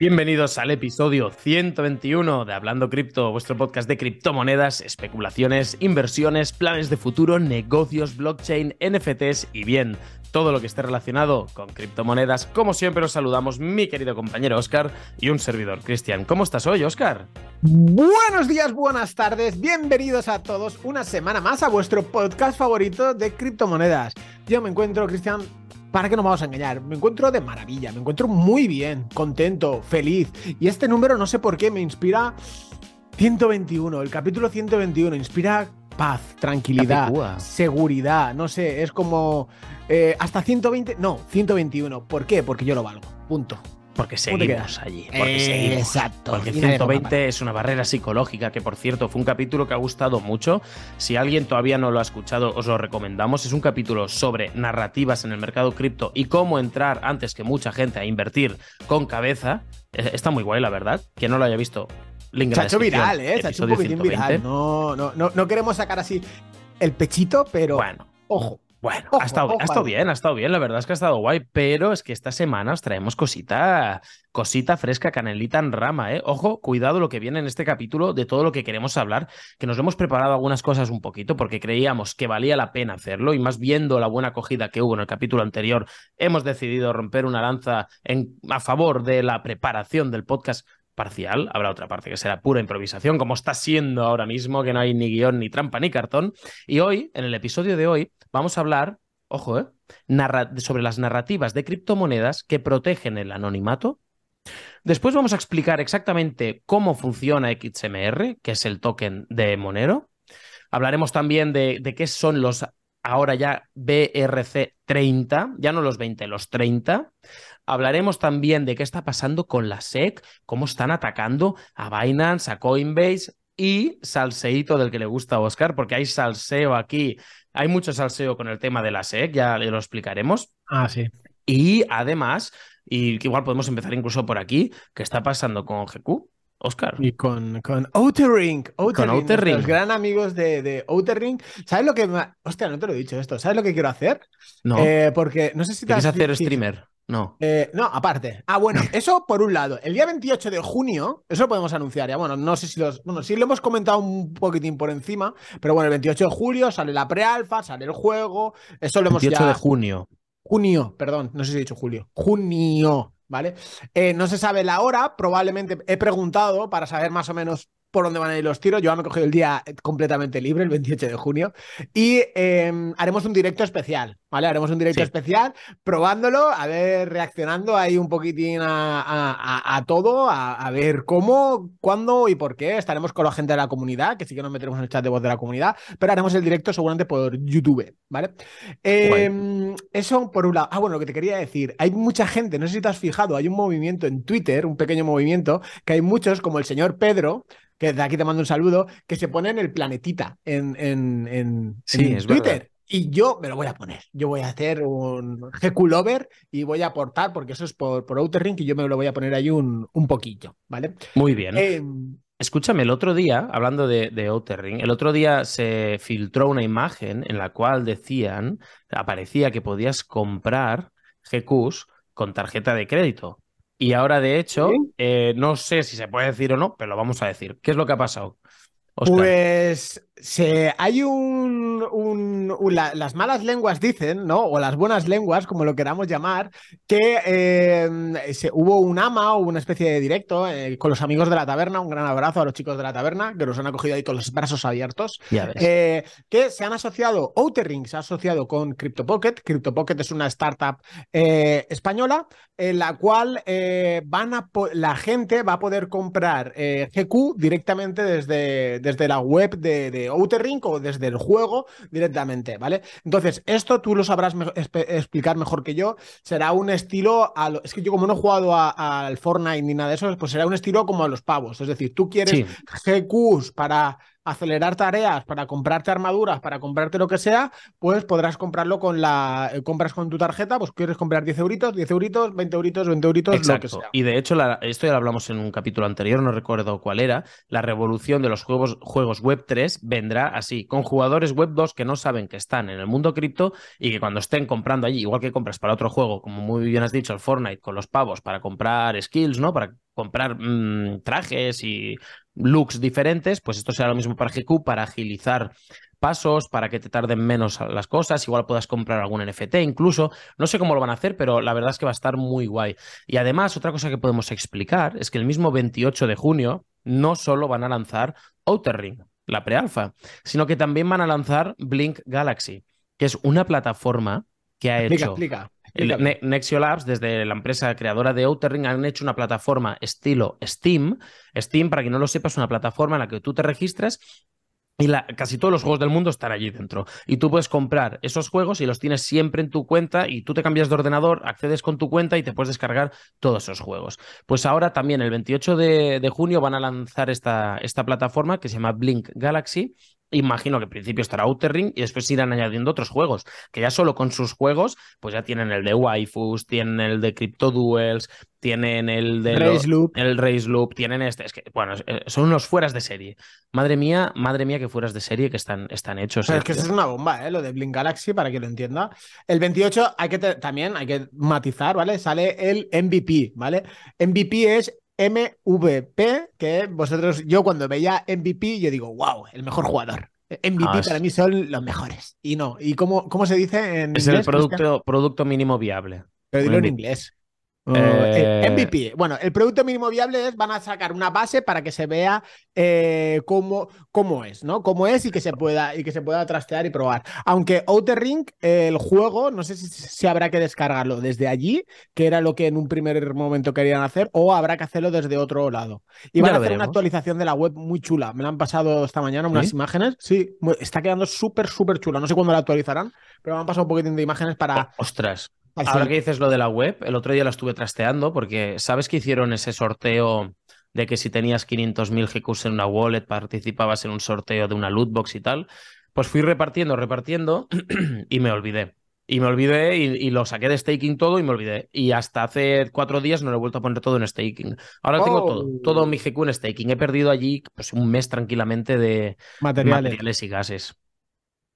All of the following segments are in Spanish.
Bienvenidos al episodio 121 de Hablando Cripto, vuestro podcast de criptomonedas, especulaciones, inversiones, planes de futuro, negocios, blockchain, NFTs y bien, todo lo que esté relacionado con criptomonedas. Como siempre os saludamos mi querido compañero Oscar y un servidor Cristian. ¿Cómo estás hoy, Oscar? Buenos días, buenas tardes, bienvenidos a todos una semana más a vuestro podcast favorito de criptomonedas. Yo me encuentro, Cristian, para que no vamos a engañar, me encuentro de maravilla, me encuentro muy bien, contento, feliz. Y este número no sé por qué me inspira 121, el capítulo 121, inspira paz, tranquilidad, seguridad, no sé, es como eh, hasta 120, no, 121. ¿Por qué? Porque yo lo valgo, punto. Porque seguimos allí. Porque Exacto. Porque 120 es una barrera psicológica, que por cierto fue un capítulo que ha gustado mucho. Si alguien todavía no lo ha escuchado, os lo recomendamos. Es un capítulo sobre narrativas en el mercado cripto y cómo entrar antes que mucha gente a invertir con cabeza. Eh, está muy guay, la verdad. Quien no lo haya visto, link Se ha hecho viral, ¿eh? Se ha hecho un poquitín viral. No, no, no, no queremos sacar así el pechito, pero. Bueno. Ojo. Bueno, ha, estado, ha estado bien, ha estado bien, la verdad es que ha estado guay, pero es que esta semana os traemos cosita, cosita fresca, canelita en rama, ¿eh? Ojo, cuidado lo que viene en este capítulo de todo lo que queremos hablar, que nos hemos preparado algunas cosas un poquito porque creíamos que valía la pena hacerlo y más viendo la buena acogida que hubo en el capítulo anterior, hemos decidido romper una lanza en, a favor de la preparación del podcast parcial, habrá otra parte que será pura improvisación, como está siendo ahora mismo, que no hay ni guion, ni trampa, ni cartón. Y hoy, en el episodio de hoy, vamos a hablar, ojo, ¿eh? sobre las narrativas de criptomonedas que protegen el anonimato. Después vamos a explicar exactamente cómo funciona XMR, que es el token de Monero. Hablaremos también de, de qué son los ahora ya BRC 30, ya no los 20, los 30. Hablaremos también de qué está pasando con la SEC, cómo están atacando a Binance, a Coinbase y salseíto del que le gusta a Oscar, porque hay salseo aquí, hay mucho salseo con el tema de la SEC, ya lo explicaremos. Ah, sí. Y además, y igual podemos empezar incluso por aquí, ¿qué está pasando con GQ? Oscar. Y con, con Outerring. con Outerring. Los gran amigos de, de Outerring. ¿Sabes lo que me... Hostia, no te lo he dicho esto. ¿Sabes lo que quiero hacer? No. Eh, porque no sé si te ¿Quieres hacer streamer? No. Eh, no, aparte. Ah, bueno, eso por un lado. El día 28 de junio, eso lo podemos anunciar ya. Bueno, no sé si los. Bueno, sí lo hemos comentado un poquitín por encima, pero bueno, el 28 de julio sale la pre-alfa, sale el juego. Eso lo hemos 28 de junio. Junio, perdón, no sé si he dicho julio. Junio, ¿vale? Eh, no se sabe la hora, probablemente he preguntado para saber más o menos por dónde van a ir los tiros. Yo me he cogido el día completamente libre, el 28 de junio, y em, haremos un directo especial, ¿vale? Haremos un directo especial probándolo, a ver, reaccionando ahí un poquitín a, todo, a, ver cómo, cuándo y por qué. Estaremos con la gente de la comunidad, que sí que nos meteremos en el chat de voz de la comunidad, pero haremos el directo seguramente por YouTube, ¿vale? Em, eso por un lado. Ah, bueno, lo que te quería decir, hay mucha gente, no sé si te has fijado, hay un movimiento en Twitter, un pequeño movimiento, que hay muchos, como el señor Pedro, que de aquí te mando un saludo, que se pone en el planetita en, en, en, Twitter. Y yo me lo voy a poner. Yo voy a hacer un GQ Lover y voy a aportar, porque eso es por, por Outer Ring, y yo me lo voy a poner ahí un, un poquillo, ¿vale? Muy bien. Em, Escúchame, el otro día, hablando de, de Outer Ring, el otro día se filtró una imagen en la cual decían, aparecía que podías comprar GQs con tarjeta de crédito. Y ahora, de hecho, eh, no sé si se puede decir o no, pero lo vamos a decir. ¿Qué es lo que ha pasado? Pues se, hay un, las malas lenguas dicen, ¿no? O las buenas lenguas, como lo queramos llamar, que em, se, hubo un ama o una especie de directo eh, con los amigos de la taberna. Un gran abrazo a los chicos de la taberna que nos han acogido ahí con los brazos abiertos. Eh, que se han asociado, Outerring se ha asociado con CryptoPocket. CryptoPocket es una startup eh, española en la cual van a la gente va a poder comprar GQ directamente desde, desde la web de Outer Ring o desde el juego directamente, ¿vale? Entonces, esto tú lo sabrás explicar mejor que yo. Será un estilo. A Es que yo, como no he jugado al Fortnite ni nada de eso, pues será un estilo como a los pavos. Es decir, tú quieres GQs para acelerar tareas, para comprarte armaduras, para comprarte lo que sea, pues podrás comprarlo con la. Eh, compras con tu tarjeta, pues quieres comprar 10 euritos, 10 euritos, 20 euritos, 20 euritos, lo que sea. Y de hecho, esto ya lo hablamos en un capítulo anterior, no recuerdo cuál era. La revolución de los juegos, juegos Web 3 vendrá así, con jugadores Web 2 que no saben que están en el mundo cripto y que cuando estén comprando allí, igual que compras para otro juego, como muy bien has dicho, el Fortnite, con los pavos para comprar skills, ¿no? Para comprar mm, trajes y looks diferentes, pues esto será lo mismo para GQ, para agilizar pasos, para que te tarden menos las cosas, igual puedas comprar algún NFT incluso, no sé cómo lo van a hacer, pero la verdad es que va a estar muy guay. Y además, otra cosa que podemos explicar es que el mismo 28 de junio no solo van a lanzar Outer Ring, la prealfa, sino que también van a lanzar Blink Galaxy, que es una plataforma que ha hecho explica. Nexio Labs, desde la empresa creadora de Outer Ring, han hecho una plataforma estilo Steam. Steam, para quien no lo sepa, es una plataforma en la que tú te registras y la, casi todos los juegos del mundo están allí dentro. Y tú puedes comprar esos juegos y los tienes siempre en tu cuenta y tú te cambias de ordenador, accedes con tu cuenta y te puedes descargar todos esos juegos. Pues ahora también el 28 de, de junio van a lanzar esta, esta plataforma que se llama Blink Galaxy Imagino que al principio estará Outer Ring y después irán añadiendo otros juegos, que ya solo con sus juegos, pues ya tienen el de Waifus, tienen el de Crypto Duels, tienen el de Race Loop. el Race Loop, tienen este, es que bueno, eh, son unos fueras de serie. Madre mía, madre mía que fueras de serie que están, están hechos. Pero eh, es que eso es una bomba, ¿eh? Lo de Blink Galaxy, para que lo entienda. El 28 hay que también hay que matizar, ¿vale? Sale el MVP, ¿vale? MVP es MVP, que vosotros, yo cuando veía MVP, yo digo, wow, el mejor jugador. MVP Ah, es- para mí son los mejores. Y no. ¿Y cómo, cómo se dice en Es el inglés? Producto, producto mínimo viable. Pero dilo en inglés. Eh, el MVP. Bueno, el producto mínimo viable es, van a sacar una base para que se vea eh, cómo, cómo es, ¿no? Cómo es y que se pueda, y que se pueda trastear y probar. Aunque Outer Ring, eh, el juego, no sé si, si habrá que descargarlo desde allí, que era lo que en un primer momento querían hacer, o habrá que hacerlo desde otro lado. Y van a hacer una actualización de la web muy chula. Me la han pasado esta mañana unas ¿Sí? imágenes. Sí, está quedando súper, súper chula. No sé cuándo la actualizarán, pero me han pasado un poquitín de imágenes para. Ostras. Ahora que dices lo de la web, el otro día la estuve trasteando porque sabes que hicieron ese sorteo de que si tenías 500.000 GQs en una wallet participabas en un sorteo de una loot box y tal. Pues fui repartiendo, repartiendo y me olvidé. Y me olvidé y, y lo saqué de staking todo y me olvidé. Y hasta hace cuatro días no lo he vuelto a poner todo en staking. Ahora tengo todo, Oh. todo mi GQ en staking. He perdido allí pues, un mes tranquilamente de materiales. materiales y gases.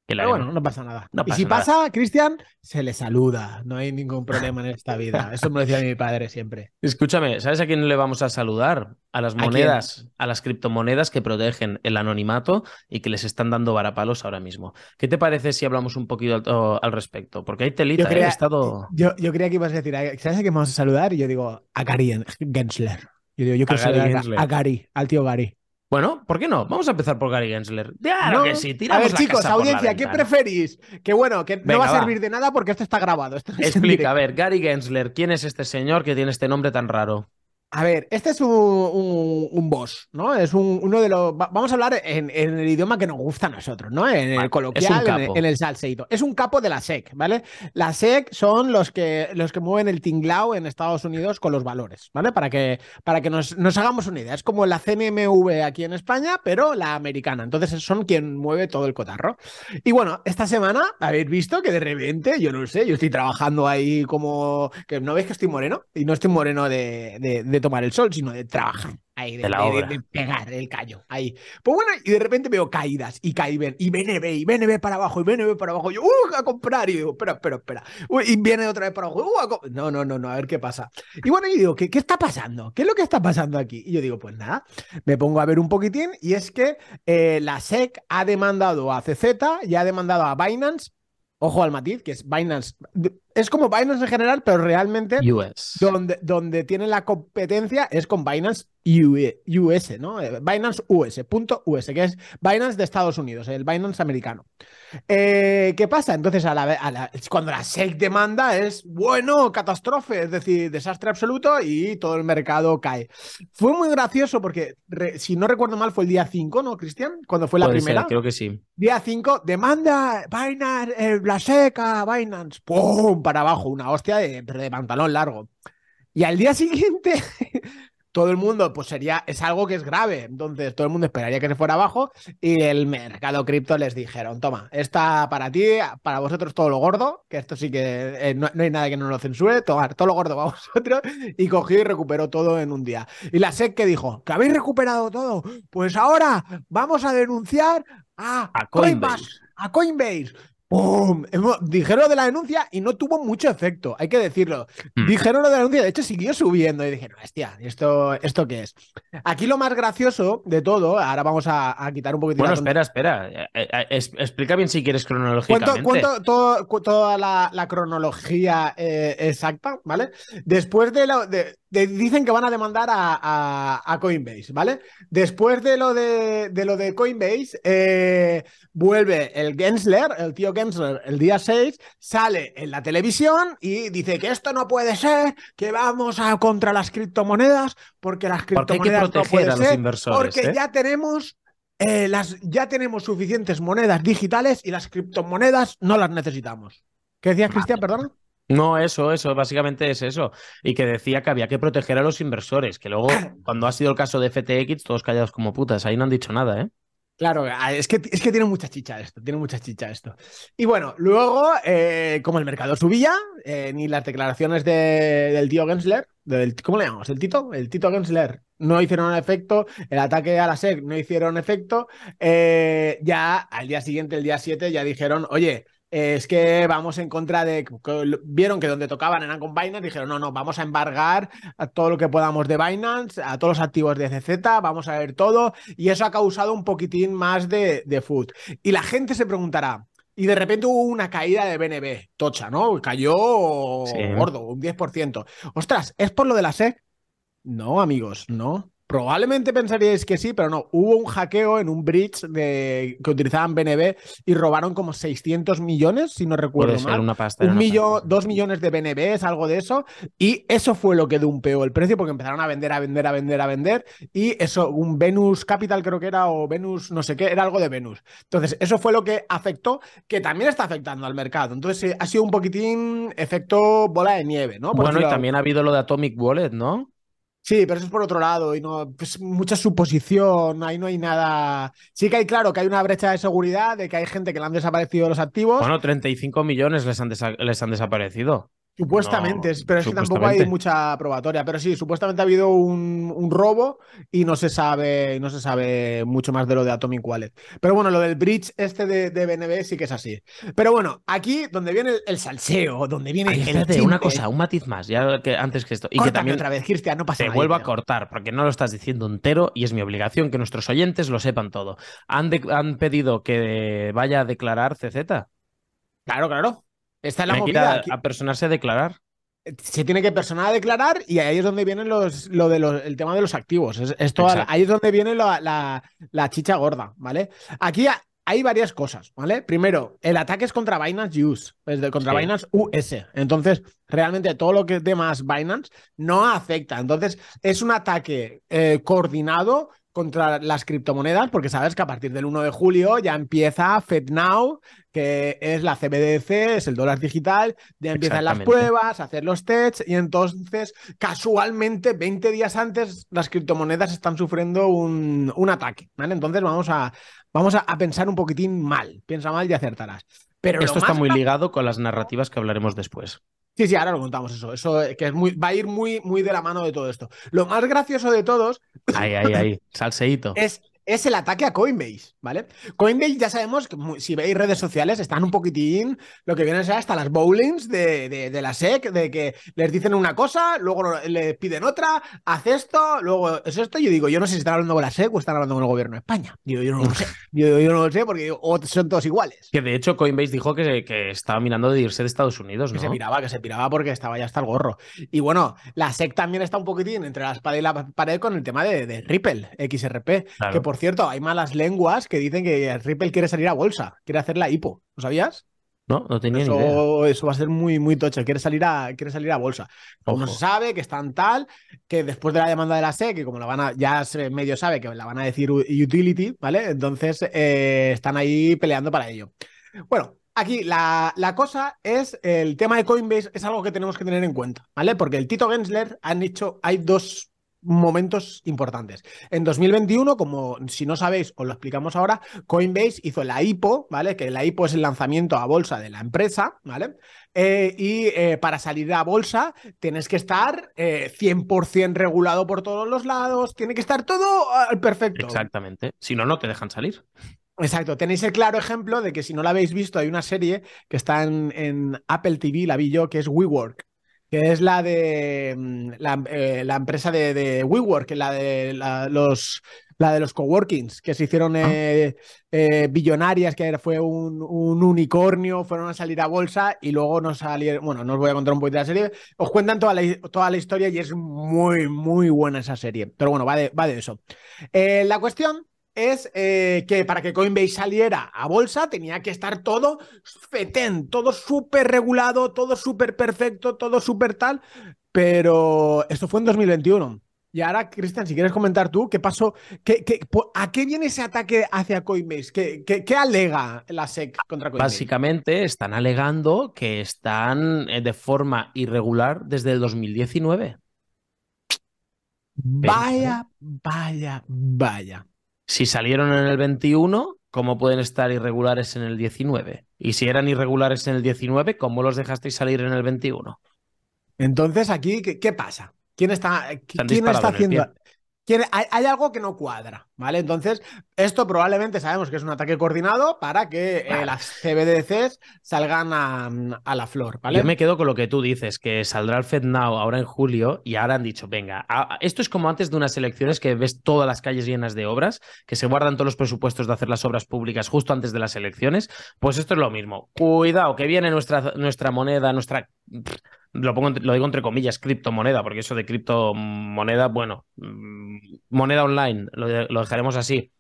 Que la Pero bueno, no pasa nada. No y pasa si nada. pasa, Cristian, se le saluda. No hay ningún problema en esta vida. Eso me lo decía mi padre siempre. Escúchame, ¿sabes a quién le vamos a saludar? A las monedas, a, las criptomonedas que protegen el anonimato y que les están dando varapalos ahora mismo. ¿Qué te parece si hablamos un poquito al, al respecto? Porque hay telita, Yo ¿eh? creía, estado... yo, yo creía que ibas a decir, ¿sabes a quién vamos a saludar? Y yo digo, a Gary Gensler. Yo digo, yo quiero A saludar Gensler. a Gary, al tío Gary. Bueno, ¿por qué no? Vamos a empezar por Gary Gensler. Claro No. que sí, A ver, la chicos, casa audiencia, ¿qué preferís? Que bueno, que no va a va. servir de nada porque esto está grabado. esto Explica, a ver, Gary Gensler, ¿quién es este señor que tiene este nombre tan raro? A ver, este es un, un- un boss, ¿no? Es un- uno de los. va- Vamos a hablar en, en el idioma que nos gusta a nosotros, ¿no? En el Vale, coloquial, en el, en el salseíto. Es un capo de la SEC, ¿vale? La SEC son los que, los que mueven el tinglao en Estados Unidos con los valores, ¿vale? Para que, para que nos, nos hagamos una idea. Es como la CNMV aquí en España, pero la americana. Entonces son quien mueve todo el cotarro. Y bueno, esta semana habéis visto que de repente, yo no sé, yo estoy trabajando ahí como. que ¿No veis que estoy moreno? Y no estoy moreno de, de- de tomar el sol, sino de trabajar. Ahí, de, De la de- de- pegar el callo. Ahí. Pues bueno, y de repente veo caídas y caíben, y BNB, y BNB para abajo, y BNB para abajo. Y yo, ¡uh! A comprar. Y digo, espera, espera, espera. Uy, y viene otra vez para abajo. ¡uh! a co-". no, no, no, no, a ver qué pasa. Y bueno, yo digo, ¿qué, ¿qué está pasando? ¿Qué es lo que está pasando aquí? Y yo digo, pues nada, me pongo a ver un poquitín, y es que eh, la SEC ha demandado a CZ y ha demandado a Binance. Ojo al matiz, que es Binance. Es como Binance en general, pero realmente US. donde, donde tiene la competencia es con Binance US, ¿no? Eh, Binance US, punto US, que es Binance de Estados Unidos, el Binance americano. Eh, ¿Qué pasa? Entonces, a la, ve- a la- cuando la SEC demanda es, bueno, catástrofe, es decir, desastre absoluto y todo el mercado cae. Fue muy gracioso porque, re- si no recuerdo mal, fue el día 5, ¿no, Cristian? Cuando fue la Puede ser, primera. creo que sí. Día 5, demanda Binance, eh, la seca, Binance, ¡pum! Para abajo, una hostia de, pero de pantalón largo. Y al día siguiente, todo el mundo, pues sería, es algo que es grave. Entonces, todo el mundo esperaría que se fuera abajo y el mercado cripto les dijeron, toma, esta para ti, para vosotros todo lo gordo, que esto sí que eh, no, no hay nada que no lo censure, tomar todo lo gordo para vosotros, y cogió y recuperó todo en un día. Y la SEC que dijo, que habéis recuperado todo, pues ahora vamos a denunciar a, A Coinbase, Coinbase. a Coinbase. Dijeron lo de la denuncia y no tuvo mucho efecto, hay que decirlo. Hmm. Dijeron lo de la denuncia, de hecho siguió subiendo y dijeron, hostia, ¿esto, ¿esto qué es? Aquí lo más gracioso de todo, ahora vamos a, quitar un poquito Bueno, espera, espera. Eh, eh, eh, explica bien si quieres cronológicamente. Cuento, toda la, cronología exacta, ¿vale? Después de lo de, dicen que van a demandar a, Coinbase, ¿vale? Después de lo de, lo de Coinbase, vuelve el Gensler, el tío Gensler, el día 6, sale en la televisión y dice que esto no puede ser, que vamos a contra las criptomonedas, porque las criptomonedas no pueden a los inversores, porque ya tenemos eh, las, ya tenemos suficientes monedas digitales y las criptomonedas no las necesitamos. ¿Qué decías, Cristian? Perdona. No, eso, eso, básicamente es eso. Y que decía que había que proteger a los inversores, que luego, cuando ha sido el caso de FTX, todos callados como putas, ahí no han dicho nada, ¿eh? Claro, ah, es que, es que tiene mucha chicha esto, tiene mucha chicha esto. Y bueno, luego, eh, como el mercado subía, eh, ni las declaraciones del tío Gensler, ¿cómo le llamamos? ¿El Tito? El Tito Gensler no hicieron efecto, el ataque a la SEC no hicieron efecto, eh, ya al día siguiente, el día 7, ya dijeron, oye, es que vamos en contra de. Vieron que donde tocaban eran con Binance, dijeron, no, no, vamos a embargar a todo lo que podamos de Binance, a todos los activos de CZ, vamos a ver todo, y eso ha causado un poquitín más de, de food. Y la gente se preguntará. Y de repente hubo una caída de BNB, tocha, ¿no? Cayó gordo, un 10%. Ostras, ¿es por lo de la SEC? No, amigos, no. Probablemente pensaríais que sí, pero no. Hubo un hackeo en un bridge de, que utilizaban BNB y robaron como 600 millones, si no recuerdo mal. Una pasta, un millón, dos millones de BNB, algo de eso. Y eso fue lo que dumpeó el precio porque empezaron a vender, a vender, a vender, a vender. Y eso, un Venus Capital creo que era, o Venus, no sé qué, era algo de Venus. Entonces, eso fue lo que afectó, que también está afectando al mercado. Entonces, ha sido un poquitín efecto bola de nieve, ¿no? bueno, y también ha habido lo de Atomic Wallet, ¿no? Sí, pero eso es por otro lado y no, pues mucha suposición, ahí no hay nada. Sí que hay claro que hay una brecha de seguridad, de que hay gente que le han desaparecido los activos. Bueno, 35 millones les han, les han desaparecido. Supuestamente, pero es que tampoco hay mucha probatoria. Pero sí, supuestamente ha habido un, robo y no se sabe, no se sabe mucho más de lo de Atomic Wallet. Pero bueno, lo del bridge este de, BNB sí que es así. Pero bueno, aquí donde viene el, salseo, donde viene el una cosa, un matiz más, ya que antes que esto. Y que también otra vez, Cristian, no pasa Te vuelvo a cortar, porque no lo estás diciendo entero y es mi obligación que nuestros oyentes lo sepan todo. ¿Han, han pedido que vaya a declarar CZ? Claro, claro. Está la movida. A, personarse a declarar. Se tiene que personar a declarar y ahí es donde viene los, lo de los, el tema de los activos. esto, ahí es donde viene la, chicha gorda, ¿vale? Aquí hay varias cosas, ¿vale? Primero, el ataque es contra Binance Use, es de, contra Binance US. Entonces, realmente todo lo que es de más Binance no afecta. Entonces, es un ataque eh, coordinado contra las criptomonedas, porque sabes que a partir del 1 de julio ya empieza FedNow, que es la CBDC, es el dólar digital, ya empiezan las pruebas, hacer los tests, y entonces, casualmente, 20 días antes, las criptomonedas están sufriendo un, un ataque, ¿vale? Entonces vamos a, vamos a, pensar un poquitín mal, piensa mal y acertarás. Pero Esto está muy ligado con las narrativas que hablaremos después. Sí, sí, ahora lo contamos eso. Eso que es muy, va a ir muy, muy de la mano de todo esto. Lo más gracioso de todos. Ay, ay, ay. Salseíto. Es es el ataque a Coinbase, ¿vale? Coinbase ya sabemos que si veis redes sociales están un poquitín lo que viene a ser hasta las bowlings de, de, la SEC, de que les dicen una cosa, luego les piden otra, haz esto, luego es esto. Yo digo, yo no sé si están hablando con la SEC o están hablando con el gobierno de España. Yo, yo no lo sé. Yo, yo, no lo sé porque son todos iguales. Que de hecho Coinbase dijo que, que estaba mirando de irse de Estados Unidos, ¿no? Que se piraba, que se piraba porque estaba ya hasta el gorro. Y bueno, la SEC también está un poquitín entre la espada y la pared con el tema de, Ripple, XRP, que por cierto, hay malas lenguas que dicen que Ripple quiere salir a bolsa, quiere hacer la hipo. ¿Lo sabías? No, no tenía eso, ni idea. Eso va a ser muy, muy tocho. Quiere salir a, quiere salir a bolsa. Como se sabe que están tal, que después de la demanda de la SEC, que como la van a, ya se medio sabe que la van a decir utility, ¿vale? Entonces eh, están ahí peleando para ello. Bueno, Aquí la, la, cosa es el tema de Coinbase es algo que tenemos que tener en cuenta, ¿vale? Porque el Tito Gensler han hecho, hay dos momentos importantes. En 2021, como si no sabéis, os lo explicamos ahora, Coinbase hizo la IPO, ¿vale? Que la IPO es el lanzamiento a bolsa de la empresa, ¿vale? Eh, y eh, para salir a bolsa tienes que estar 100% eh, regulado por todos los lados, tiene que estar todo perfecto. Exactamente. Si no, no te dejan salir. Exacto, tenéis el claro ejemplo de que si no la habéis visto, hay una serie que está en, en Apple TV, la vi yo, que es WeWork, que es la de mm, la, eh, la empresa de, de, WeWork, la de la, los la de los coworkings, que se hicieron eh, eh, billonarias, que fue un, un, unicornio, fueron a salir a bolsa y luego no salieron. Bueno, no os voy a contar un poquito de la serie. Os cuentan toda la, toda la historia y es muy, muy buena esa serie. Pero bueno, va de, va de eso. Eh, la cuestión es eh, que para que Coinbase saliera a bolsa tenía que estar todo fetén, todo súper regulado, todo súper perfecto, todo súper tal. Pero esto fue en 2021. Y ahora, Cristian, si quieres comentar tú, ¿qué pasó? ¿Qué, qué, a qué viene ese ataque hacia Coinbase? ¿Qué, qué, qué alega la SEC contra Coinbase? Básicamente están alegando que están eh, de forma irregular desde el 2019. Vaya, vaya, vaya. Si salieron en el 21, ¿cómo pueden estar irregulares en el 19? Y si eran irregulares en el 19, ¿cómo los dejasteis salir en el 21? Entonces, aquí, ¿qué, qué pasa? ¿Quién está, ¿quién está haciendo? Hay, hay, algo que no cuadra, ¿vale? Entonces, esto probablemente sabemos que es un ataque coordinado para que eh, las CBDCs salgan a, a, la flor, ¿vale? Yo me quedo con lo que tú dices, que saldrá el FedNow ahora en julio y ahora han dicho, venga, a, esto es como antes de unas elecciones que ves todas las calles llenas de obras, que se guardan todos los presupuestos de hacer las obras públicas justo antes de las elecciones, pues esto es lo mismo. Cuidado, que viene nuestra, nuestra moneda, nuestra lo, pongo, lo digo entre comillas, criptomoneda, porque eso de criptomoneda, bueno, moneda online, lo, lo dejaremos así.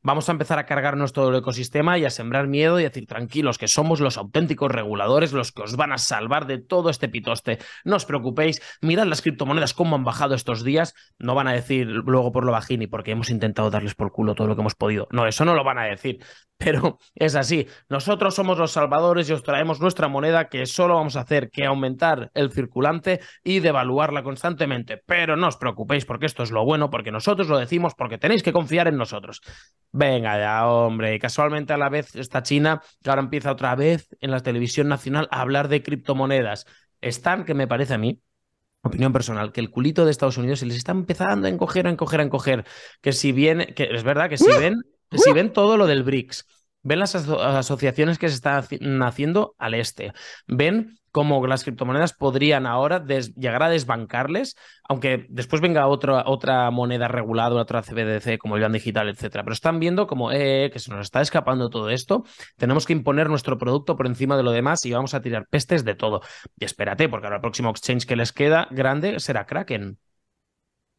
Vamos a empezar a cargarnos todo el ecosistema y a sembrar miedo y a decir tranquilos que somos los auténticos reguladores los que os van a salvar de todo este pitoste. No os preocupéis, mirad las criptomonedas cómo han bajado estos días. No van a decir luego por lo bajini porque hemos intentado darles por culo todo lo que hemos podido. No, eso no lo van a decir. Pero es así. Nosotros somos los salvadores y os traemos nuestra moneda que solo vamos a hacer que aumentar el circulante y devaluarla constantemente. Pero no os preocupéis porque esto es lo bueno, porque nosotros lo decimos, porque tenéis que confiar en nosotros. Venga ya, hombre. Y casualmente a la vez está China, que ahora empieza otra vez en la televisión nacional a hablar de criptomonedas. Están, que me parece a mí, opinión personal, que el culito de Estados Unidos se les está empezando a encoger, a encoger, a encoger. Que si bien, que es verdad que si ven, si ven todo lo del BRICS, ven las aso asociaciones que se están haciendo al este, ven cómo las criptomonedas podrían ahora llegar a desbancarles, aunque después venga otra, otra moneda regulada, otra CBDC como el yuan digital, etcétera. Pero están viendo como eh, que se nos está escapando todo esto, tenemos que imponer nuestro producto por encima de lo demás y vamos a tirar pestes de todo. Y espérate, porque ahora el próximo exchange que les queda grande será Kraken.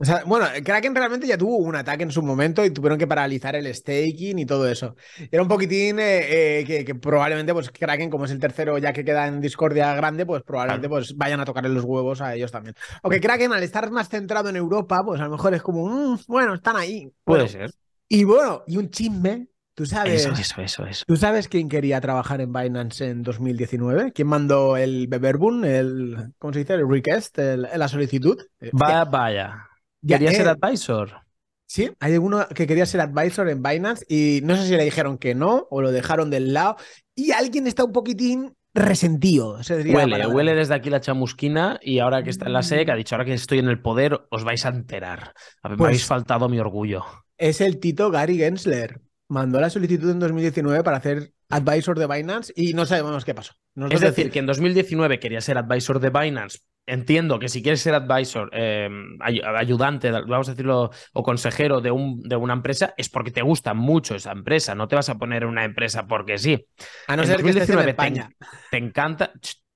O sea, bueno, Kraken realmente ya tuvo un ataque en su momento y tuvieron que paralizar el staking y todo eso. Era un poquitín eh, eh, que, que, probablemente, pues Kraken, como es el tercero ya que queda en discordia grande, pues probablemente claro. pues, vayan a tocarle los huevos a ellos también. Aunque Kraken, al estar más centrado en Europa, pues a lo mejor es como, mmm, bueno, están ahí. Puede bueno, ser. Y bueno, y un chisme. ¿Tú sabes, eso, eso, eso, eso. ¿Tú sabes quién quería trabajar en Binance en 2019? ¿Quién mandó el Beberbun, el, ¿cómo se dice? El request, el, la solicitud? Vaya, Quería eh, ser advisor. Sí, hay uno que quería ser advisor en Binance y no sé si le dijeron que no o lo dejaron del lado. Y alguien está un poquitín resentido. Se diría huele, huele desde aquí la chamusquina y ahora que está en la SEC ha dicho, ahora que estoy en el poder, os vais a enterar. Me pues, habéis faltado mi orgullo. Es el Tito Gary Gensler. Mandó la solicitud en 2019 para hacer advisor de Binance y no sabemos qué pasó. Nos es decir, que en 2019 quería ser advisor de Binance entiendo que si quieres ser advisor, eh, ayudante, vamos a decirlo, o consejero de, un, de, una empresa, es porque te gusta mucho esa empresa. No te vas a poner una empresa porque sí. A no en ser 2019 que estés en España. Te, te encanta.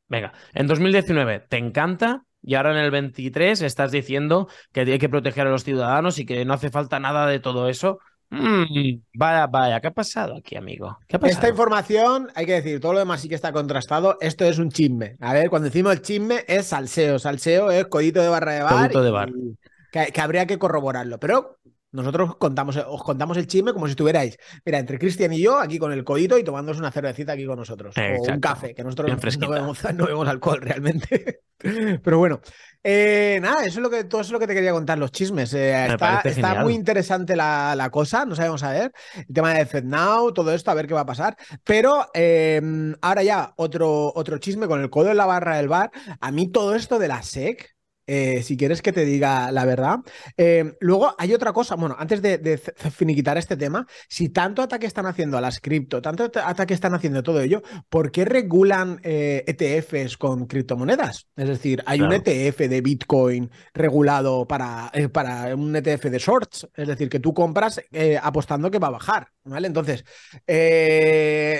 Venga, en 2019 te encanta y ahora en el 23 estás diciendo que hay que proteger a los ciudadanos y que no hace falta nada de todo eso. Mm, vaya, vaya, ¿qué ha pasado aquí, amigo? ¿Qué ha pasado? Esta información, hay que decir, todo lo demás sí que está contrastado. Esto es un chisme. A ver, cuando decimos el chisme es salseo. Salseo es codito de barra de bar. Codito de bar. Que, que, habría que corroborarlo. Pero nosotros contamos, os contamos el chisme como si estuvierais, mira, entre Cristian y yo, aquí con el codito y tomándonos una cervecita aquí con nosotros. O un café, que nosotros no vemos, no vemos, alcohol realmente. Pero bueno, eh, nada, eso es lo que, todo eso es lo que te quería contar, los chismes. Eh, está, está muy interesante la, la, cosa, no sabemos a ver. El tema de FedNow, todo esto, a ver qué va a pasar. Pero eh, ahora ya, otro, otro chisme con el codo en la barra del bar. A mí todo esto de la SEC eh, si quieres que te diga la verdad. Eh, luego hay otra cosa, bueno, antes de, finiquitar este tema, si tanto ataque están haciendo a las cripto, tanto ataque están haciendo todo ello, ¿por qué regulan ETFs eh, e con criptomonedas? Es decir, hay un ETF de Bitcoin regulado para, para un ETF de shorts, es decir, que tú compras apostando que va a bajar, ¿vale? Entonces,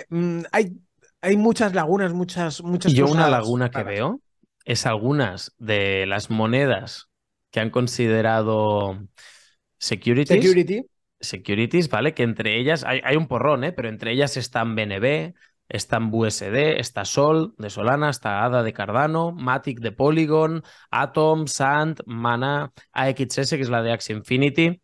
mm, hay, hay muchas lagunas, muchas, muchas Yo una laguna que veo es algunas de las monedas que han considerado securities. Securities, ¿vale? Que entre ellas hay, hay un porrón, ¿eh? Pero entre ellas están BNB, están BUSD, está Sol de Solana, está ADA de Cardano, Matic de Polygon, Atom, Sand, Mana, AXS, que es la de Axie Infinity.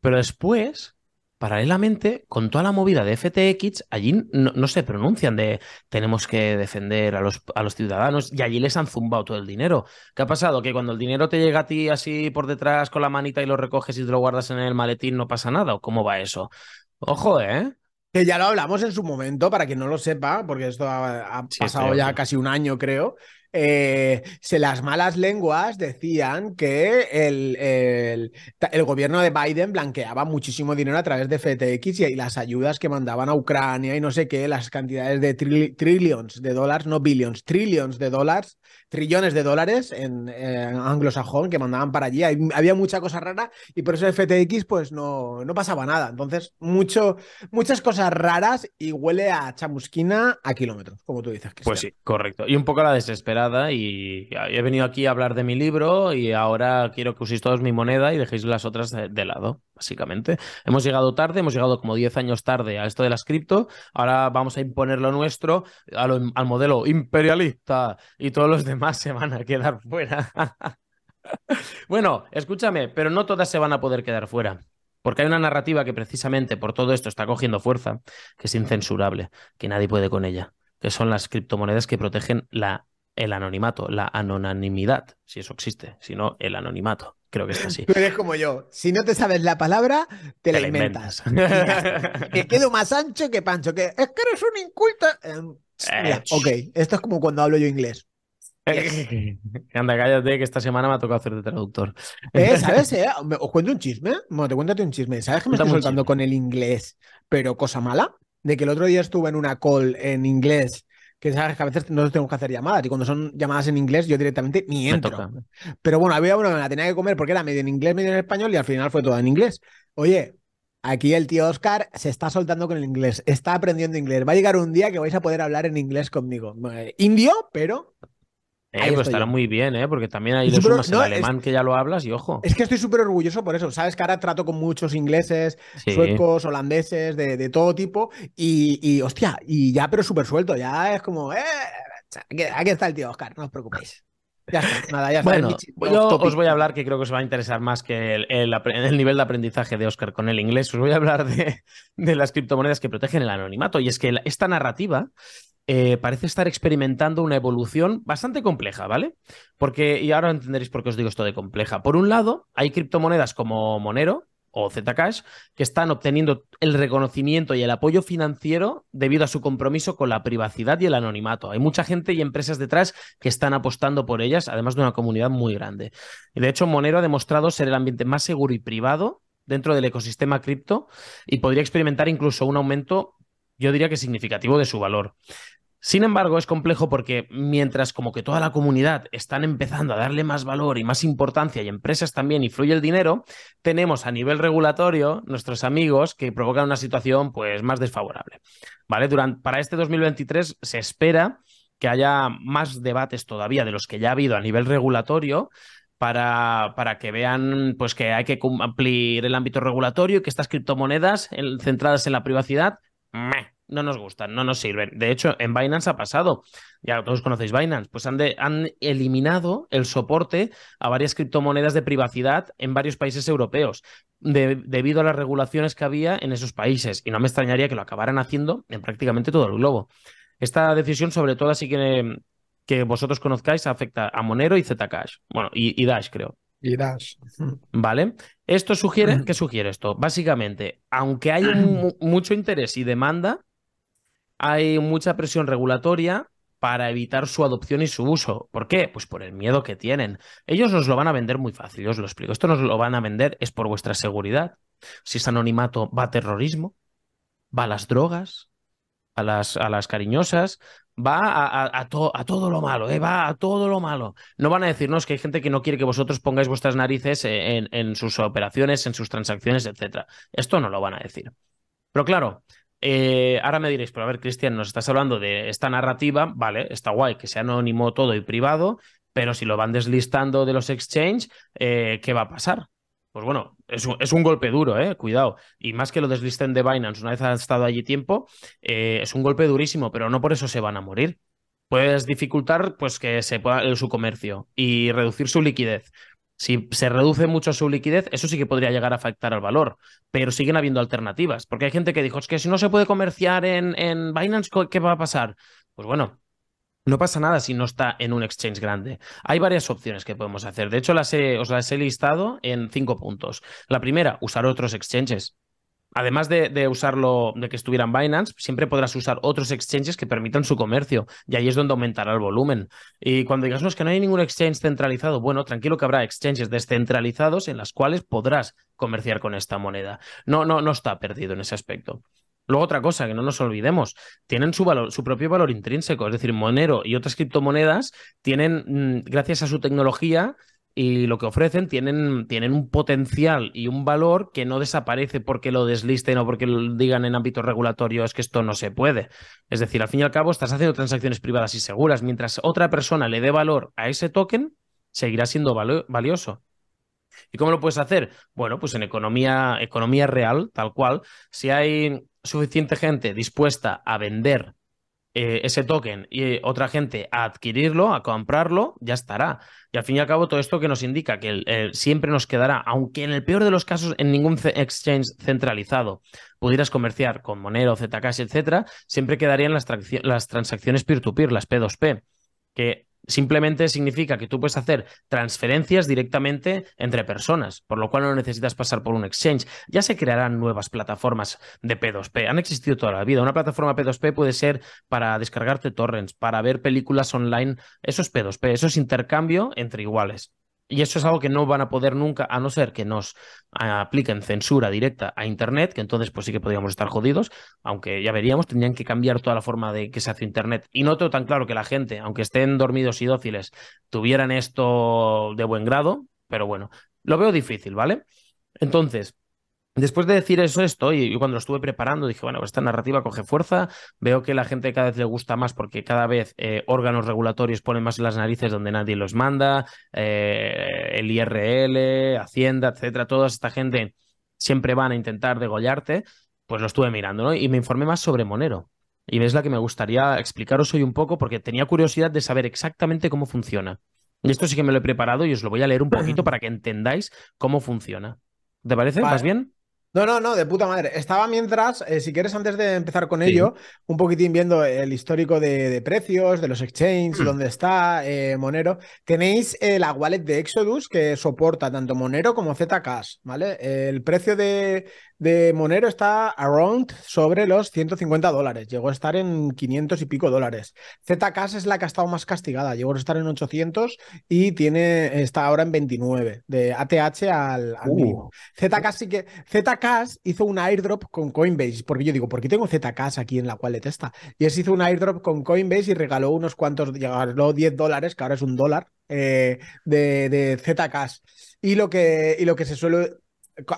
Pero después paralelamente, con toda la movida de FTX, allí no, se pronuncian de tenemos que defender a los, a los, ciudadanos y allí les han zumbado todo el dinero. ¿Qué ha pasado? Que cuando el dinero te llega a ti así por detrás con la manita y lo recoges y te lo guardas en el maletín, no pasa nada. ¿O cómo va eso? Ojo, ¿eh? Que ya lo hablamos en su momento, para quien no lo sepa, porque esto ha, pasado ya casi un año, creo. Eh, se las malas lenguas decían que el, el, gobierno de Biden blanqueaba muchísimo dinero a través de FTX y, las ayudas que mandaban a Ucrania y no sé qué, las cantidades de trillions de dólares, no billions, trillions de dólares trillones de dólares en, anglosajón que mandaban para allí. había mucha cosa rara y por eso FTX pues no, no pasaba nada. Entonces, mucho, muchas cosas raras y huele a chamusquina a kilómetros, como tú dices. Pues sí, correcto. Y un poco la y he venido aquí a hablar de mi libro y ahora quiero que uséis todos mi moneda y dejéis las otras de, lado, básicamente. Hemos llegado tarde, hemos llegado como 10 años tarde a esto de las cripto. Ahora vamos a imponer lo nuestro al modelo imperialista y todos los demás más se van a quedar fuera. bueno, escúchame, pero no todas se van a poder quedar fuera. Porque hay una narrativa que precisamente por todo esto está cogiendo fuerza, que es incensurable, que nadie puede con ella, que son las criptomonedas que protegen la, el anonimato, la anonimidad, si eso existe, si no, el anonimato. Creo que es así. Tú eres como yo. Si no te sabes la palabra, te, la inventas. Me quedo más ancho que pancho. Que es que eres un inculto. Em, eh, ok, esto es como cuando hablo yo inglés. Anda, cállate, que esta semana me ha tocado hacer de traductor. Eh, ¿Sabes? Eh? ¿Os cuento un chisme? Bueno, te cuéntate un chisme. ¿Sabes que me estoy soltando con el inglés, pero cosa mala? De que el otro día estuve en una call en inglés, que sabes que a veces no tengo que hacer llamadas, y cuando son llamadas en inglés, yo directamente ni entro. Pero bueno, había una que me la tenía que comer porque era medio en inglés, medio en español, y al final fue todo en inglés. Oye, Aquí el tío Oscar se está soltando con el inglés, está aprendiendo inglés. Va a llegar un día que vais a poder hablar en inglés conmigo. Indio, pero eh, pues estará muy bien, ¿eh? Porque también hay dos sumas el alemán que ya lo hablas y ojo. Es que estoy súper orgulloso por eso. Sabes que ahora trato con muchos ingleses, suecos, holandeses, de, todo tipo. Y, hostia, y ya, pero súper suelto. Ya es como, eh, aquí, está el tío Oscar, no os preocupéis. Ya está, nada, ya está. Bueno, yo os voy a hablar que creo que os va a interesar más que el, el, nivel de aprendizaje de Oscar con el inglés. Os voy a hablar de, de las criptomonedas que protegen el anonimato. Y es que esta narrativa eh, parece estar experimentando una evolución bastante compleja, ¿vale? Porque, y ahora entenderéis por qué os digo esto de compleja. Por un lado, hay criptomonedas como Monero o Zcash que están obteniendo el reconocimiento y el apoyo financiero debido a su compromiso con la privacidad y el anonimato. Hay mucha gente y empresas detrás que están apostando por ellas, además de una comunidad muy grande. De hecho, Monero ha demostrado ser el ambiente más seguro y privado dentro del ecosistema cripto y podría experimentar incluso un aumento yo diría que significativo de su valor. Sin embargo, es complejo porque mientras como que toda la comunidad están empezando a darle más valor y más importancia y empresas también y el dinero, tenemos a nivel regulatorio nuestros amigos que provocan una situación pues más desfavorable. ¿Vale? Durante, para este 2023 se espera que haya más debates todavía de los que ya ha habido a nivel regulatorio para, para, que vean pues, que hay que cumplir el ámbito regulatorio y que estas criptomonedas centradas en la privacidad no nos gustan, no nos sirven. De hecho, en Binance ha pasado, ya todos conocéis Binance, pues han, han eliminado el soporte a varias criptomonedas de privacidad en varios países europeos, debido a las regulaciones que había en esos países. Y no me extrañaría que lo acabaran haciendo en prácticamente todo el globo. Esta decisión, sobre todo, así que, que vosotros conozcáis, afecta a Monero y Zcash. Bueno, y, Dash, creo. Y. ¿Vale? Esto sugiere, ¿qué sugiere esto? Básicamente, aunque hay mucho interés y demanda, hay mucha presión regulatoria para evitar su adopción y su uso. ¿Por qué? Pues por el miedo que tienen. Ellos nos lo van a vender muy fácil, yo os lo explico. Esto nos lo van a vender es por vuestra seguridad. Si es anonimato, va a terrorismo, va a las drogas, a las, a las cariñosas, va a, a, todo lo malo, ¿eh? va a todo lo malo. No van a decirnos que hay gente que no quiere que vosotros pongáis vuestras narices en, sus operaciones, en sus transacciones, etc. Esto no lo van a decir. Pero claro, eh, ahora me diréis, pero a ver, Cristian, nos estás hablando de esta narrativa, vale, está guay, que sea anónimo todo y privado, pero si lo van deslistando de los exchange, eh, ¿qué va a pasar? Pues bueno, es un, golpe duro, eh, cuidado. Y más que lo deslisten de Binance una vez ha estado allí tiempo, eh, es un golpe durísimo, pero no por eso se van a morir. Puedes dificultar pues, que se pueda su comercio y reducir su liquidez. Si se reduce mucho su liquidez, eso sí que podría llegar a afectar al valor, pero siguen habiendo alternativas, porque hay gente que dijo, es que si no se puede comerciar en, en Binance, ¿qué va a pasar? Pues bueno, no pasa nada si no está en un exchange grande. Hay varias opciones que podemos hacer. De hecho, las os las he listado en cinco puntos. La primera, usar otros exchanges además de, usarlo, de que estuviera en Binance, siempre podrás usar otros exchanges que permitan su comercio y ahí es donde aumentará el volumen. Y cuando digas, no, es que no hay ningún exchange centralizado, bueno, tranquilo que habrá exchanges descentralizados en las cuales podrás comerciar con esta moneda. No, no, no está perdido en ese aspecto. Luego otra cosa, que no nos olvidemos, tienen su, valor, su propio valor intrínseco, es decir, Monero y otras criptomonedas tienen, mm, gracias a su tecnología, y lo que ofrecen tienen, tienen un potencial y un valor que no desaparece porque lo deslisten o porque lo digan en ámbitos regulatorios que esto no se puede. Es decir, al fin y al cabo estás haciendo transacciones privadas y seguras. Mientras otra persona le dé valor a ese token, seguirá siendo valioso. ¿Y cómo lo puedes hacer? Bueno, pues en economía, economía real, tal cual. Si hay suficiente gente dispuesta a vender eh, ese token y otra gente a adquirirlo, a comprarlo, ya estará. Y al fin y al cabo, todo esto que nos indica que siempre nos quedará, aunque en el peor de los casos en ningún exchange centralizado pudieras comerciar con Monero, Zcash, etcétera, siempre quedarían las, transacciones peer-to-peer, las P2P, que Simplemente significa que tú puedes hacer transferencias directamente entre personas, por lo cual no necesitas pasar por un exchange. Ya se crearán nuevas plataformas de P2P. Han existido toda la vida. Una plataforma P2P puede ser para descargarte torrents, para ver películas online. Eso es P2P, eso es intercambio entre iguales. Y eso es algo que no van a poder nunca, a no ser que nos apliquen censura directa a Internet, que entonces pues sí que podríamos estar jodidos, aunque ya veríamos, tendrían que cambiar toda la forma de que se hace Internet. Y no tengo tan claro que la gente, aunque estén dormidos y dóciles, tuvieran esto de buen grado, pero bueno, lo veo difícil, ¿vale? Entonces, Después de decir eso, esto, y cuando lo estuve preparando, dije, bueno, esta narrativa coge fuerza, veo que la gente cada vez le gusta más porque cada vez eh, órganos regulatorios ponen más en las narices donde nadie los manda, eh, el IRL, Hacienda, etcétera, toda esta gente siempre van a intentar degollarte, pues lo estuve mirando, ¿no? Y me informé más sobre Monero. Y ves la que me gustaría explicaros hoy un poco porque tenía curiosidad de saber exactamente cómo funciona. Y esto sí que me lo he preparado y os lo voy a leer un poquito para que entendáis cómo funciona. ¿Te parece? ¿Vas bien? No, no, no, de puta madre. Estaba mientras, eh, si quieres, antes de empezar con ello, un poquitín viendo el histórico de, precios, de los exchanges, mm. dónde está eh, Monero. Tenéis eh, la wallet de Exodus que soporta tanto Monero como Zcash, ¿vale? El precio de, de Monero está around sobre los 150 dólares. Llegó a estar en 500 y pico dólares. Zcash es la que ha estado más castigada. Llegó a estar en 800 y tiene, está ahora en 29, de ATH al, al uh. mínimo. Zcash sí que... Zcash hizo un airdrop con Coinbase, porque yo digo, ¿por qué tengo Zcash aquí en la wallet esta? Y es hizo un airdrop con Coinbase y regaló unos cuantos, regaló 10 dólares, que ahora es un dólar, eh, de, de Zcash. Y lo que, y lo que se suele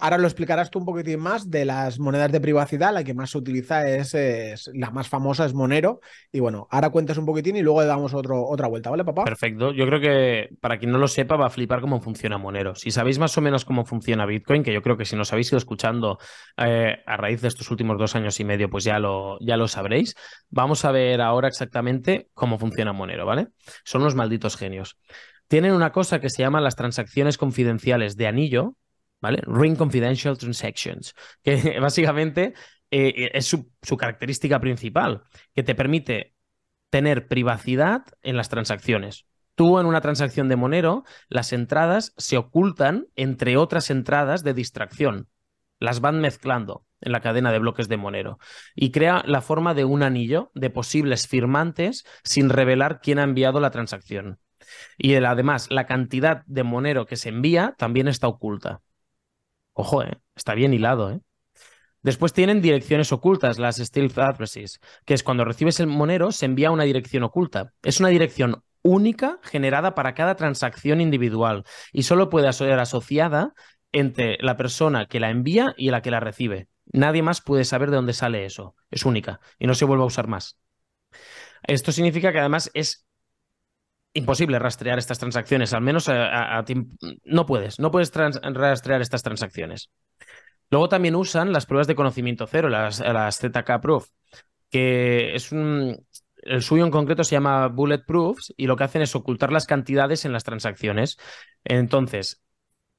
Ahora lo explicarás tú un poquitín más de las monedas de privacidad. La que más se utiliza es, la más famosa es Monero. Y bueno, ahora cuentas un poquitín y luego le damos otra vuelta, ¿vale, papá? Perfecto. Yo creo que para quien no lo sepa va a flipar cómo funciona Monero. Si sabéis más o menos cómo funciona Bitcoin, que yo creo que si nos habéis ido escuchando eh, a raíz de estos últimos dos años y medio, pues ya lo, ya lo sabréis. Vamos a ver ahora exactamente cómo funciona Monero, ¿vale? Son unos malditos genios. Tienen una cosa que se llama las transacciones confidenciales de anillo, ¿vale? Ring Confidential Transactions, que básicamente eh, es su, característica principal, que te permite tener privacidad en las transacciones. Tú en una transacción de Monero, las entradas se ocultan entre otras entradas de distracción. las van mezclando en la cadena de bloques de Monero y crea la forma de un anillo de posibles firmantes sin revelar quién ha enviado la transacción. Y además, la cantidad de Monero que se envía también está oculta. Ojo, ¿eh? está bien hilado. ¿eh? Después tienen direcciones ocultas, las stealth addresses, que es cuando recibes el Monero se envía una dirección oculta. Es una dirección única generada para cada transacción individual y solo puede ser asociada entre la persona que la envía y la que la recibe. Nadie más puede saber de dónde sale eso. Es única y no se vuelve a usar más. Esto significa que además es imposible rastrear estas transacciones, al menos a, no puedes, no puedes rastrear estas transacciones. Luego también usan las pruebas de conocimiento cero, las, las ZK Proof, que es un, el suyo en concreto se llama Bulletproofs y lo que hacen es ocultar las cantidades en las transacciones. Entonces,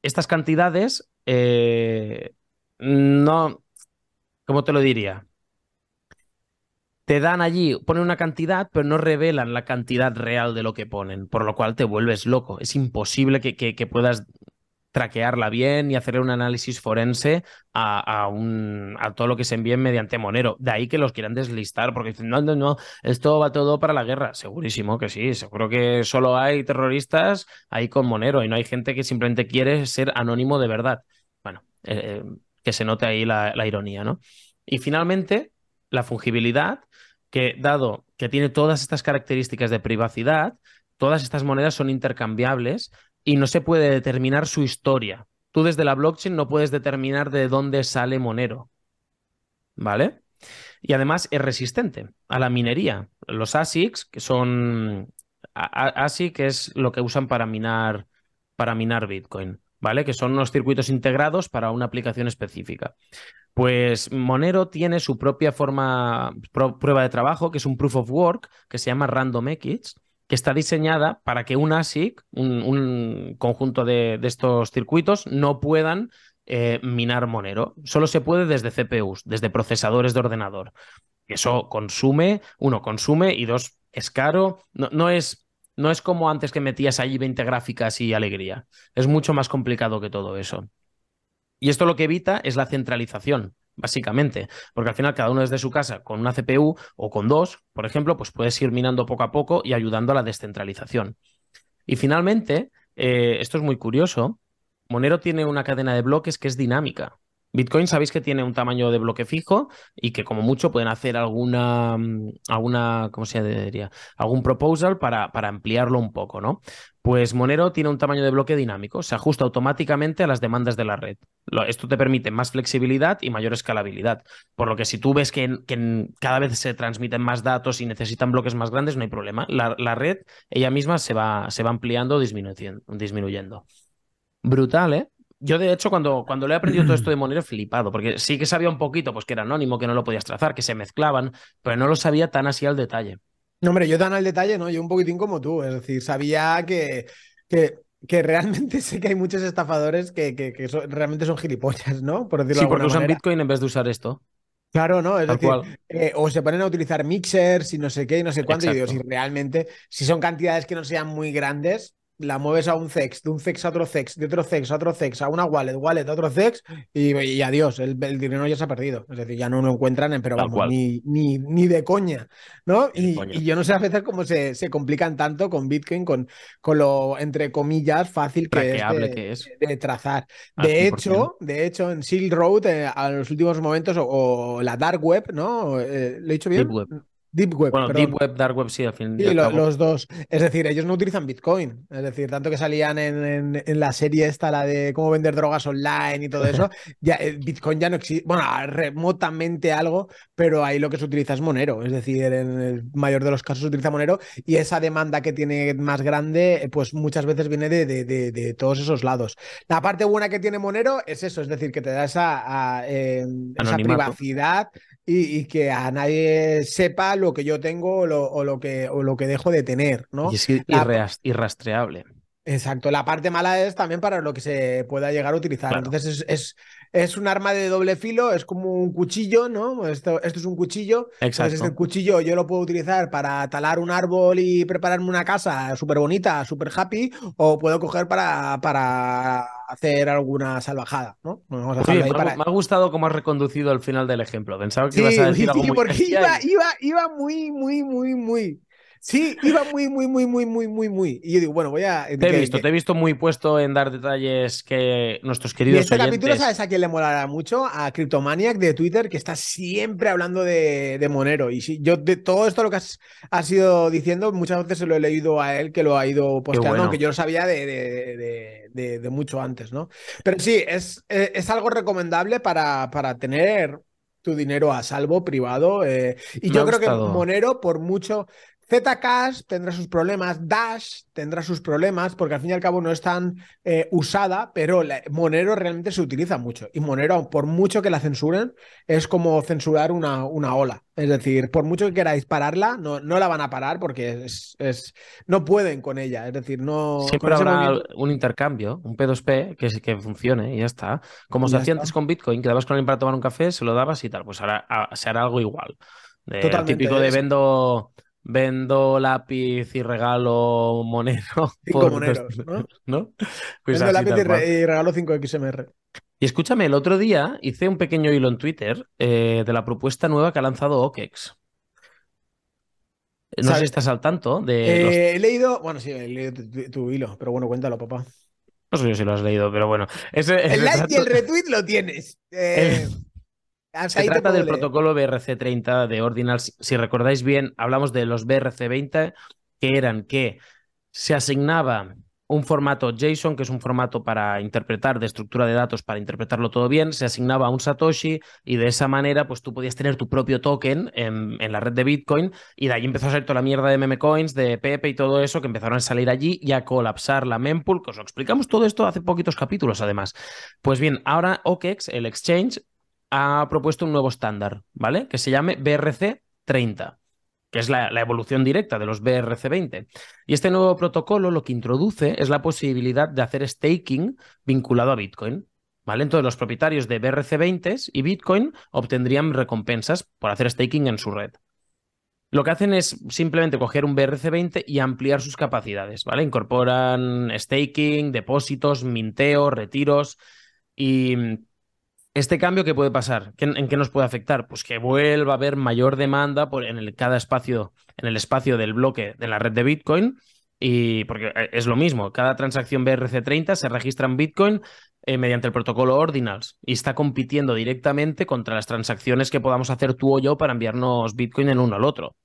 estas cantidades eh, no, ¿cómo te lo diría? Te dan allí, ponen una cantidad, pero no revelan la cantidad real de lo que ponen, por lo cual te vuelves loco. Es imposible que, que puedas traquearla bien y hacer un análisis forense a, un, a todo lo que se envíe mediante Monero. De ahí que los quieran deslistar, porque dicen, no, no, no, esto va todo para la guerra. Segurísimo que sí, seguro que solo hay terroristas ahí con Monero y no hay gente que simplemente quiere ser anónimo de verdad. Bueno, eh, que se note ahí la ironía, ¿no? Y finalmente, la fungibilidad, que dado que tiene todas estas características de privacidad, todas estas monedas son intercambiables y no se puede determinar su historia. Tú desde la blockchain no puedes determinar de dónde sale Monero. ¿Vale? Y además es resistente a la minería. Los ASICs, que son ASIC es lo que usan para minar, para minar Bitcoin, ¿vale? Que son unos circuitos integrados para una aplicación específica. Pues Monero tiene su propia forma, prueba de trabajo, que es un proof of work, que se llama RandomX, que está diseñada para que un ASIC, un, conjunto de, estos circuitos, no puedan eh, minar Monero. Solo se puede desde CPUs, desde procesadores de ordenador. Eso consume, uno, consume y dos, es caro. No, no, es, no es como antes que metías allí 20 gráficas y alegría. Es mucho más complicado que todo eso. Y esto lo que evita es la centralización básicamente, porque al final cada uno desde su casa con una CPU o con dos, por ejemplo, pues puedes ir minando poco a poco y ayudando a la descentralización. Y finalmente, eh, esto es muy curioso, Monero tiene una cadena de bloques que es dinámica. Bitcoin sabéis que tiene un tamaño de bloque fijo y que como mucho pueden hacer alguna, mm, alguna ¿cómo se diría? Algún proposal para, para ampliarlo un poco, ¿no? Pues Monero tiene un tamaño de bloque dinámico, se ajusta automáticamente a las demandas de la red. Esto te permite más flexibilidad y mayor escalabilidad. Por lo que si tú ves que, cada vez se transmiten más datos y necesitan bloques más grandes, no hay problema. La, red ella misma se va, se va ampliando o disminuyendo. Brutal, ¿eh? Yo, de hecho, cuando, cuando le he aprendido todo esto de Monero, he flipado, porque sí que sabía un poquito, pues que era anónimo, que no lo podías trazar, que se mezclaban, pero no lo sabía tan así al detalle. No, hombre, yo tan al detalle, no, yo un poquitín como tú, es decir, sabía que, que, que realmente sé que hay muchos estafadores que, que, realmente son gilipollas, ¿no? Por decirlo sí, porque usan Bitcoin en vez de usar esto. Claro, ¿no? Es decir, eh, o se ponen a utilizar mixers y no sé qué y no sé cuánto. Y digo, si realmente, si son cantidades que no sean muy grandes, la mueves a un CEX, de un CEX a otro CEX, de otro CEX a otro CEX, a una wallet, wallet a otro CEX y, adiós, el, dinero ya se ha perdido. Es decir, ya no lo encuentran, en, pero vamos, ni, ni, ni, de coña, ¿no? Y, yo no sé a veces cómo se, se complican tanto con Bitcoin, con, con, lo, entre comillas, fácil que es, de, trazar. Ah, de hecho, de hecho, en Silk Road, eh, a los últimos momentos, o, la Dark Web, ¿no? Eh, ¿Lo he dicho bien? Deep Web. Bueno, Deep Web, Dark Web, sí, al fin. Sí, los dos. Es decir, ellos no utilizan Bitcoin. Es decir, tanto que salían en, la serie esta, la de cómo vender drogas online y todo eso, ya, eh, Bitcoin ya no existe. Bueno, remotamente algo, pero ahí lo que se utiliza es Monero. Es decir, en el mayor de los casos se utiliza Monero y esa demanda que tiene más grande, eh, pues muchas veces viene de, de, todos esos lados. La parte buena que tiene Monero es eso, es decir, que te da esa, eh, esa privacidad y, que a nadie sepa lo que yo tengo o lo, que, o lo que dejo de tener, ¿no? Y es irrastreable. Exacto. La parte mala es también para lo que se pueda llegar a utilizar. Entonces es, es un arma de doble filo, es como un cuchillo, ¿no? Esto, esto es un cuchillo. Exacto. Entonces, este cuchillo yo lo puedo utilizar para talar un árbol y prepararme una casa súper bonita, súper happy, o puedo coger para, para hacer alguna salvajada, ¿no? Vamos a ahí me, ha- para- me ha gustado cómo has reconducido al final del ejemplo. Pensaba que Sí, ibas a decir algo sí, muy porque iba, iba, iba muy, muy, muy, muy. Sí, iba muy, muy, muy, muy, muy, muy, muy. Y yo digo, bueno, voy a. Te he visto, te he visto muy puesto en dar detalles que nuestros Y queridos este capítulo, oyentes... ¿sabes a quién le molará mucho? A Cryptomaniac de Twitter, que está siempre hablando de, de Monero. Y sí, yo de todo esto lo que has, has ido diciendo, muchas veces se lo he leído a él, que lo ha ido posteando, bueno. aunque yo lo sabía de, de- mucho antes, ¿no? Pero sí, es, eh, es algo recomendable para, para tener tu dinero a salvo privado. eh, y Me yo creo que Monero, por mucho. Zcash tendrá sus problemas, Dash tendrá sus problemas, porque al fin y al cabo no es tan eh, usada, pero la- Monero realmente se utiliza mucho. Y Monero, por mucho que la censuren, es como censurar una, una ola. Es decir, por mucho que queráis pararla, no, no la van a parar porque es, es- no pueden con ella. Es decir, no. Siempre habrá movimiento- un intercambio, un P2P que, que funcione y ya está. Como Y se hacía antes con Bitcoin, quedabas con alguien para tomar un café, se lo dabas y tal. Pues ahora se hará algo igual. El típico de vendo, vendo lápiz y regalo monero. Cinco por moneros, ¿no? ¿no? Pues Vendo lápiz y, cual. re- y regalo 5XMR. Y escúchame, el otro día hice un pequeño hilo en Twitter eh, de la propuesta nueva que ha lanzado OKEx. No sé si estás al tanto de los Eh, he leído. Bueno, sí, he leído tu, tu- tu hilo, pero bueno, cuéntalo, papá. No sé yo si lo has leído, pero bueno. Ese, El like y el retweet lo tienes. Eh, se trata del protocolo BRC30 de Ordinals. Si recordáis bien, hablamos de los BRC20, que eran que se asignaba un formato JSON, que es un formato para interpretar, de estructura de datos, para interpretarlo todo bien, se asignaba a un Satoshi y de esa manera pues tú podías tener tu propio token en, en la red de Bitcoin y de ahí empezó a salir toda la mierda de meme coins, de Pepe y todo eso que empezaron a salir allí y a colapsar la mempool, que os lo explicamos todo esto hace poquitos capítulos además. Pues bien, ahora OKEx, el exchange, ha propuesto un nuevo estándar, ¿vale? Que se llame BRC30 que es la, la evolución directa de los BRC20. Y este nuevo protocolo lo que introduce es la posibilidad de hacer staking vinculado a Bitcoin. ¿Vale? Entonces los propietarios de BRC20 y Bitcoin obtendrían recompensas por hacer staking en su red. Lo que hacen es simplemente coger un BRC20 y ampliar sus capacidades, ¿vale? Incorporan staking, depósitos, minteo, retiros y este cambio, ¿qué puede pasar? ¿Qué- ¿En qué nos puede afectar? Pues que vuelva a haber mayor demanda en el, cada espacio, en el espacio del bloque de la red de Bitcoin. Y porque eh, es lo mismo, cada transacción BRC30 se registra en Bitcoin eh, mediante el protocolo Ordinals y está compitiendo directamente contra las transacciones que podamos hacer tú o yo para enviarnos Bitcoin el uno al otro.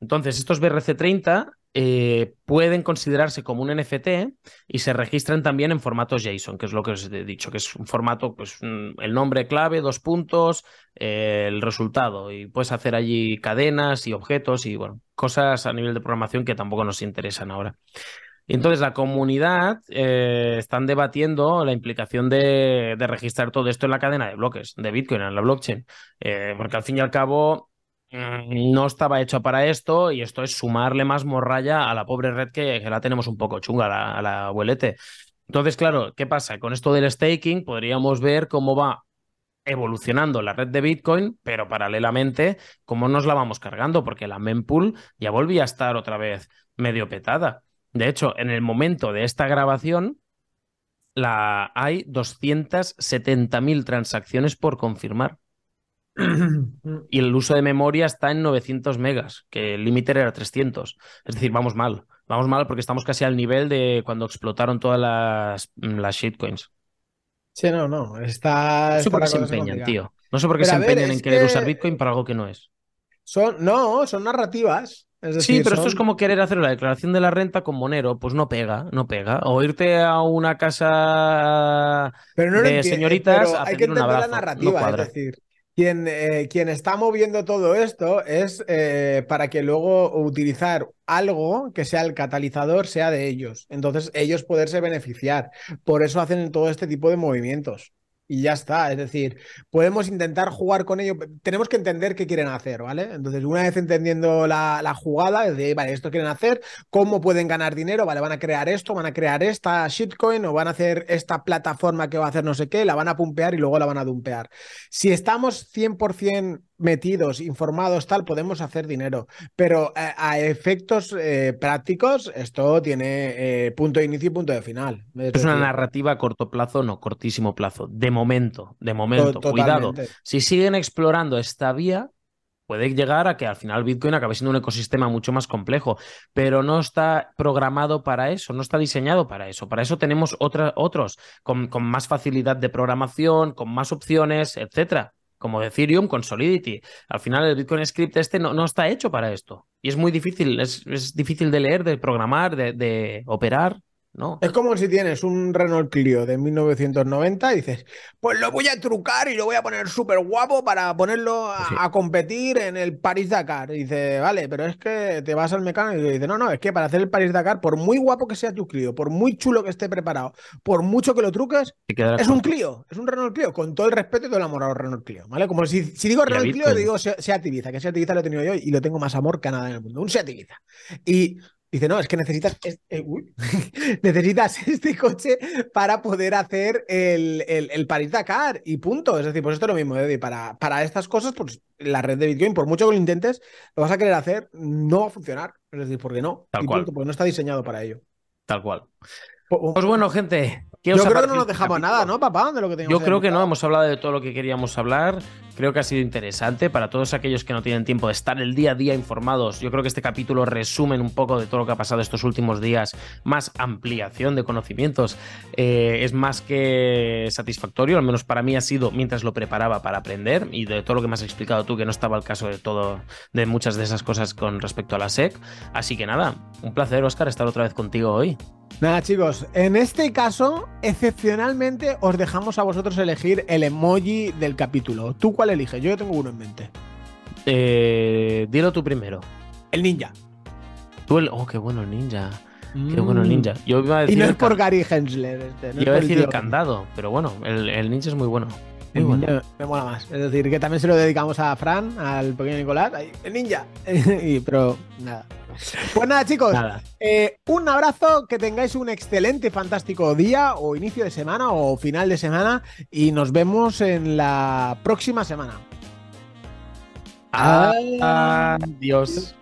Entonces, estos BRC30 eh, pueden considerarse como un NFT y se registran también en formatos JSON, que es lo que os he dicho, que es un formato, pues un- el nombre clave, dos puntos, eh, el resultado. Y puedes hacer allí cadenas y objetos y, bueno, cosas a nivel de programación que tampoco nos interesan ahora. Y entonces la comunidad eh, están debatiendo la implicación de, de registrar todo esto en la cadena de bloques de Bitcoin, en la blockchain, Eh, porque al fin y al cabo no estaba hecho para esto y esto es sumarle más morralla a la pobre red que, la tenemos un poco chunga, la, a la abuelete. Entonces, claro, ¿qué pasa? Con esto del staking podríamos ver cómo va evolucionando la red de Bitcoin, pero paralelamente cómo nos la vamos cargando, porque la mempool ya volvía a estar otra vez medio petada. De hecho, en el momento de esta grabación, la, hay 270.000 transacciones por confirmar. Y el uso de memoria está en 900 megas, que el límite era 300. Es decir, vamos mal. Vamos mal porque estamos casi al nivel de cuando explotaron todas las, las shitcoins. Sí, no, no. Está. No sé por qué se empeñan, tío. No sé por qué Pero se ver, empeñan en querer que- usar Bitcoin para algo que no es. Son, no, son narrativas. Es Sí, pero esto es como querer hacer la declaración de la renta con Monero, pues no pega, no pega. O irte a una casa Pero no de señoritas pero a hay que un entender abrazo. la narrativa, es decir, quien, eh, quien está moviendo todo esto es eh, para que luego utilizar algo que sea el catalizador sea de ellos. Entonces ellos poderse beneficiar. Por eso hacen todo este tipo de movimientos. Y ya está. Es decir, podemos intentar jugar con ello. Tenemos que entender qué quieren hacer, ¿vale? Entonces, una vez entendiendo la, la jugada, de, vale, esto quieren hacer, cómo pueden ganar dinero, vale, van a crear esto, van a crear esta shitcoin o van a hacer esta plataforma que va a hacer no sé qué, la van a pumpear y luego la van a dumpear. Si estamos 100% metidos, informados, tal, podemos hacer dinero. Pero a, a efectos eh, prácticos, esto tiene eh, punto de inicio y punto de final. Es, Es una decir, narrativa a corto plazo, no, cortísimo plazo. De momento, de momento. To- Cuidado. Si siguen explorando esta vía, puede llegar a que al final Bitcoin acabe siendo un ecosistema mucho más complejo, pero no está programado para eso, no está diseñado para eso. Para eso tenemos otra- otros con, con más facilidad de programación, con más opciones, etcétera. Como Ethereum con Solidity. Al final el Bitcoin Script este no, no está hecho para esto. Y es muy difícil, es, es difícil de leer, de programar, de, de operar, ¿no? Es como si tienes un Renault Clio de 1990 y dices, pues lo voy a trucar y lo voy a poner súper guapo para ponerlo a, Sí. a competir en el París-Dakar. Y dice, vale, pero es que te vas al mecánico y dice, no, no, es que para hacer el París-Dakar, por muy guapo que sea tu Clio, por muy chulo que esté preparado, por mucho que lo truques, es un. Clio, es un Renault Clio, con todo el respeto y todo el amor a los Renault Clio, ¿vale? Como si, si digo Renault Clio, digo Se- Seat Ibiza, que Seat Ibiza lo he tenido yo y lo tengo más amor que a nada en el mundo, un Seat Ibiza. Y dice, no, es que necesitas, es- uy, necesitas este coche para poder hacer el, el, el París-Dakar y punto. Es decir, pues esto es lo mismo, Eddie, para, para estas cosas, pues la red de Bitcoin, por mucho que lo intentes, lo vas a querer hacer, no va a funcionar. Es decir, porque no, Tal y cual. punto, porque no está diseñado para ello. Tal cual. Pues bueno, gente. ¿qué yo creo que no nos este dejamos capítulo? nada, ¿no, papá? De lo que Yo creo que no, hemos hablado de todo lo que queríamos hablar. Creo que ha sido interesante para todos aquellos que no tienen tiempo de estar el día a día informados. Yo creo que este capítulo resumen un poco de todo lo que ha pasado estos últimos días, más ampliación de conocimientos. Eh, es más que satisfactorio, al menos para mí ha sido mientras lo preparaba para aprender y de todo lo que me has explicado tú, que no estaba el caso de todo, de muchas de esas cosas con respecto a la SEC. Así que nada, un placer, Oscar, estar otra vez contigo hoy. Nada, chicos, en este caso, excepcionalmente, os dejamos a vosotros elegir el emoji del capítulo. ¿Tú cuál eliges? Yo tengo uno en mente. Eh, dilo tú primero. El ninja. Tú el- Oh, qué bueno el ninja. Qué bueno el ninja. Yo iba a Mm. Y no es por Gary Hensler. Este, no yo iba a decir el candado, pero bueno, el, el ninja es muy bueno. El ninja me mola más. Es decir, que también se lo dedicamos a Fran, al pequeño Nicolás. Ahí, el ninja. Y- pero nada. Pues nada, chicos. Nada. Eh, un abrazo, que tengáis un excelente, fantástico día o inicio de semana o final de semana y nos vemos en la próxima semana. Adiós.